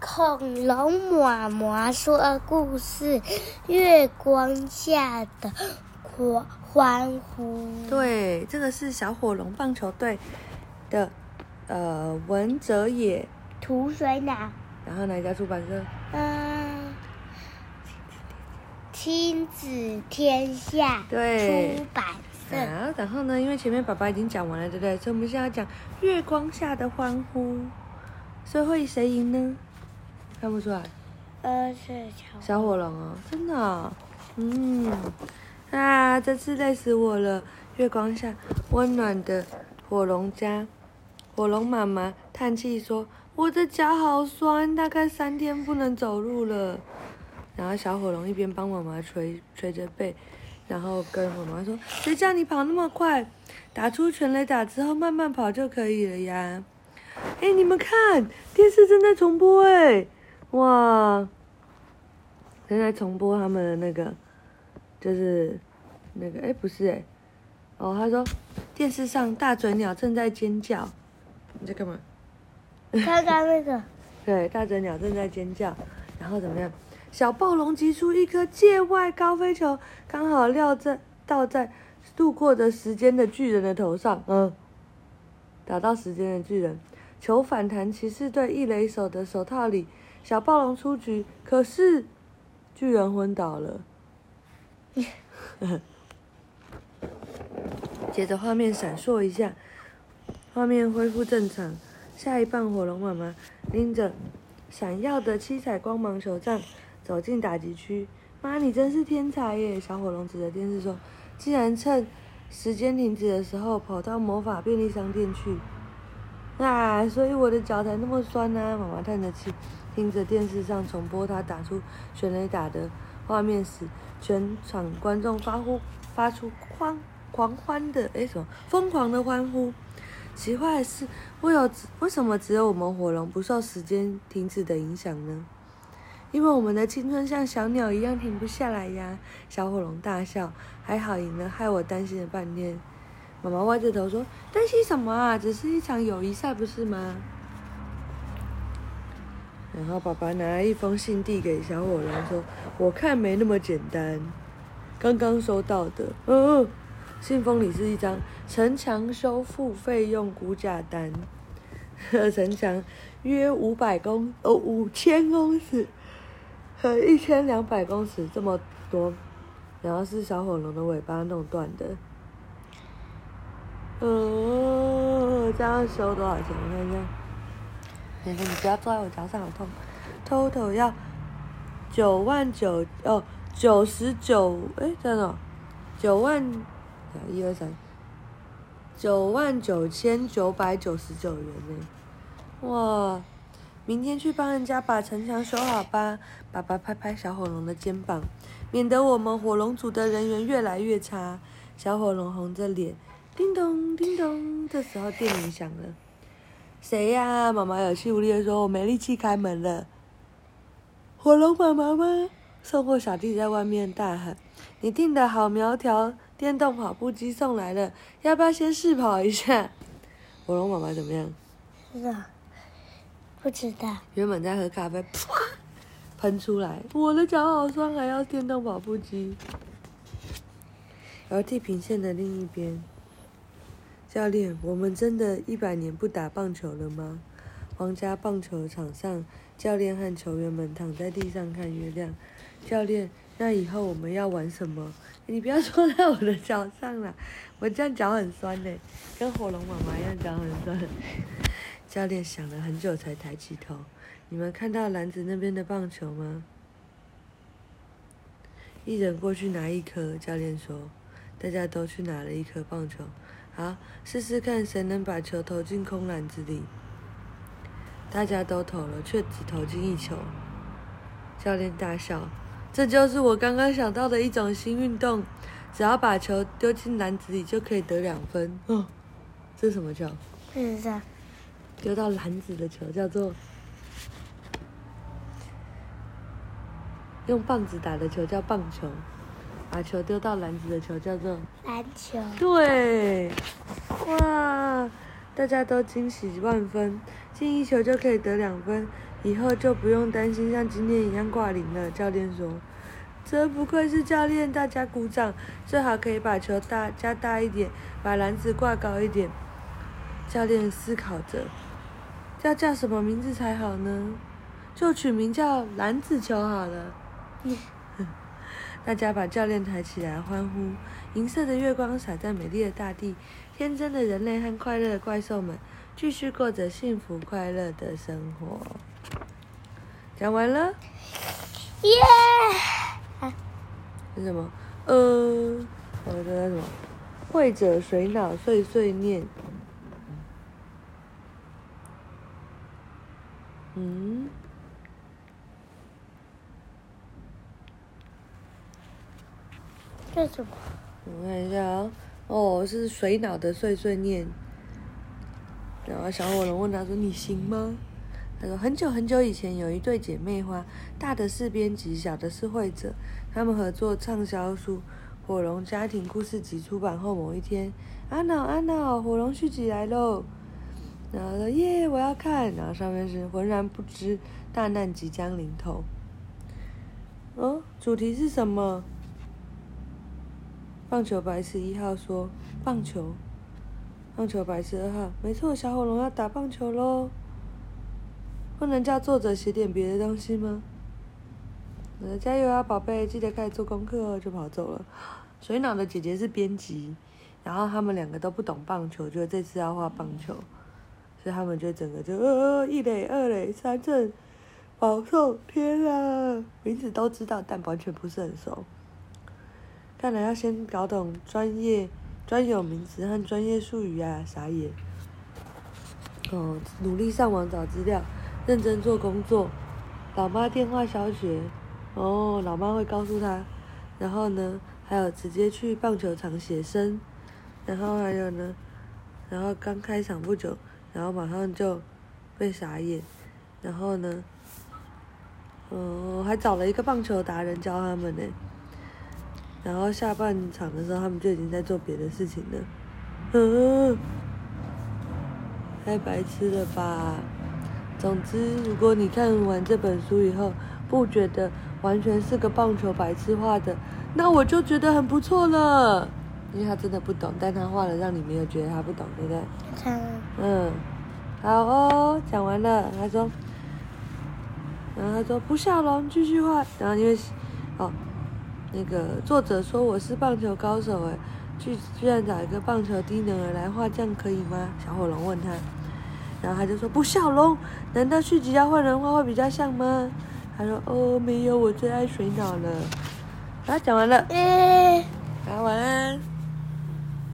恐龙妈妈说故事，月光下的欢欢呼。对，这个是小火龙棒球队的，呃，文哲也图水哪？然后哪一家出版社？嗯，亲子天下对出版社。好，然后呢？因为前面爸爸已经讲完了，对不对？所以我们现在要讲月光下的欢呼。所以会谁赢呢？看不出来。呃，是小小火龙啊，真的哦。嗯，啊，这次累死我了。月光下，温暖的火龙家，火龙妈妈叹气说：“我的脚好酸，大概三天不能走路了。”然后小火龙一边帮妈妈捶捶着背，然后跟妈妈说：“谁叫你跑那么快？打出全垒打之后慢慢跑就可以了呀。”哎，你们看，电视正在重播哎，哇，正在重播他们的那个，就是那个哎，不是哎，哦，他说电视上大嘴鸟正在尖叫，你在干嘛？看看那个，对，大嘴鸟正在尖叫，然后怎么样？小暴龙击出一颗界外高飞球，刚好撂在倒在度过的时间的巨人的头上，嗯，打到时间的巨人。球反弹骑士队一垒手的手套里，小暴龙出局，可是巨人昏倒了。接着画面闪烁一下，画面恢复正常。下一棒火龙妈妈拎着闪耀的七彩光芒球杖走进打击区。妈，你真是天才耶！小火龙指着电视说：“竟然趁时间停止的时候跑到魔法便利商店去。”啊，所以我的脚才那么酸呢、妈妈叹着气，听着电视上重播他打出全雷打的画面时，全场观众发呼发出狂狂欢的哎什么疯狂的欢呼。奇怪的是，为有为什么只有我们火龙不受时间停止的影响呢？因为我们的青春像小鸟一样停不下来呀！小火龙大笑，还好赢了，害我担心了半天。妈妈歪着头说：“担心什么啊？只是一场友谊赛，不是吗？”然后爸爸拿了一封信递给小火龙，说：“我看没那么简单，刚刚收到的。嗯”，信封里是一张城墙修复费用估价单，城墙约五百公哦五千公尺和一千两百公尺这么多，然后是小火龙的尾巴弄断的。哦，这样收多少钱？我看一下。你说你不要坐在我脚上，好痛。Total 要九万九哦，九十九哎，真的，九万，一二三，九万九千九百九十九元呢。哇，明天去帮人家把城墙修好吧。爸爸拍拍小火龙的肩膀，免得我们火龙组的人缘越来越差。小火龙红着脸。叮咚，叮咚，这时候电铃响了。谁呀？妈妈有气无力的说：“我没力气开门了。”火龙妈妈吗？送货小弟在外面大喊：“你订的好苗条电动跑步机送来了，要不要先试跑一下？” 火龙妈妈怎么样？不知道，不知道。原本在喝咖啡，啪，喷出来。我的脚好酸，还要电动跑步机。而地平线的另一边。教练，我们真的一百年不打棒球了吗？皇家棒球场上，教练和球员们躺在地上看月亮。教练，那以后我们要玩什么？你不要坐在我的脚上了，我这样脚很酸呢，跟火龙妈妈一样脚很酸。教练想了很久才抬起头，你们看到篮子那边的棒球吗？一人过去拿一颗。教练说，大家都去拿了一颗棒球。好，试试看谁能把球投进空篮子里。大家都投了，却只投进一球。教练大笑：“这就是我刚刚想到的一种新运动，只要把球丢进篮子里就可以得两分。”哦，这是什么球？不知道。丢到篮子的球叫做用棒子打的球叫棒球。把球丢到篮子的球叫做篮球。对，哇，大家都惊喜万分，进一球就可以得两分，以后就不用担心像今天一样挂零了。教练说：“真不愧是教练，大家鼓掌。最好可以把球大加大一点，把篮子挂高一点。”教练思考着，要叫什么名字才好呢？就取名叫篮子球好了。嗯，大家把教练抬起来，欢呼。银色的月光洒在美丽的大地，天真的人类和快乐的怪兽们继续过着幸福快乐的生活。讲完了。耶！是什么？呃，我这叫什么？会者水脑碎碎念。嗯。这什么？我看一下啊，哦，是水脑的碎碎念。然后小火龙问他说：“你行吗？”他说：“很久很久以前，有一对姐妹花，大的是编辑，小的是绘者。他们合作畅销书《火龙家庭故事集》出版后，某一天，阿脑阿脑，火龙续集来喽！然后说：耶，我要看。然后上面是浑然不知大难即将临头。哦，主题是什么？棒球白痴一号说：“棒球。”棒球白痴二号，没错，小火龙要打棒球喽。不能叫作者写点别的东西吗？呃，加油啊，宝贝，记得开始做功课哦。就跑走了。水脑的姐姐是编辑，然后他们两个都不懂棒球，就这次要画棒球，所以他们就整个就呃一垒、二垒、三振、保送，天啊，名字都知道，但完全不是很熟。看来要先搞懂专业、专有名词和专业术语啊！傻眼。哦，努力上网找资料，认真做工作。老妈电话消学。哦，老妈会告诉他。然后呢，还有直接去棒球场写生。然后还有呢，然后刚开场不久，然后马上就被傻眼。然后呢，哦，还找了一个棒球达人教他们呢。然后下半场的时候，他们就已经在做别的事情了，嗯，太白痴了吧！总之，如果你看完这本书以后，不觉得完全是个棒球白痴画的，那我就觉得很不错了，因为他真的不懂，但他画了让你没有觉得他不懂，对不对？嗯。嗯，好哦，讲完了。他说，然后他说不笑容，继续画。然后因为，哦。那个作者说我是棒球高手哎，居居然找一个棒球低能儿来画，这样可以吗？小火龙问他，然后他就说不笑龙，难道续集要换人画会比较像吗？他说哦没有，我最爱水脑了。好，讲完了，大家，晚安。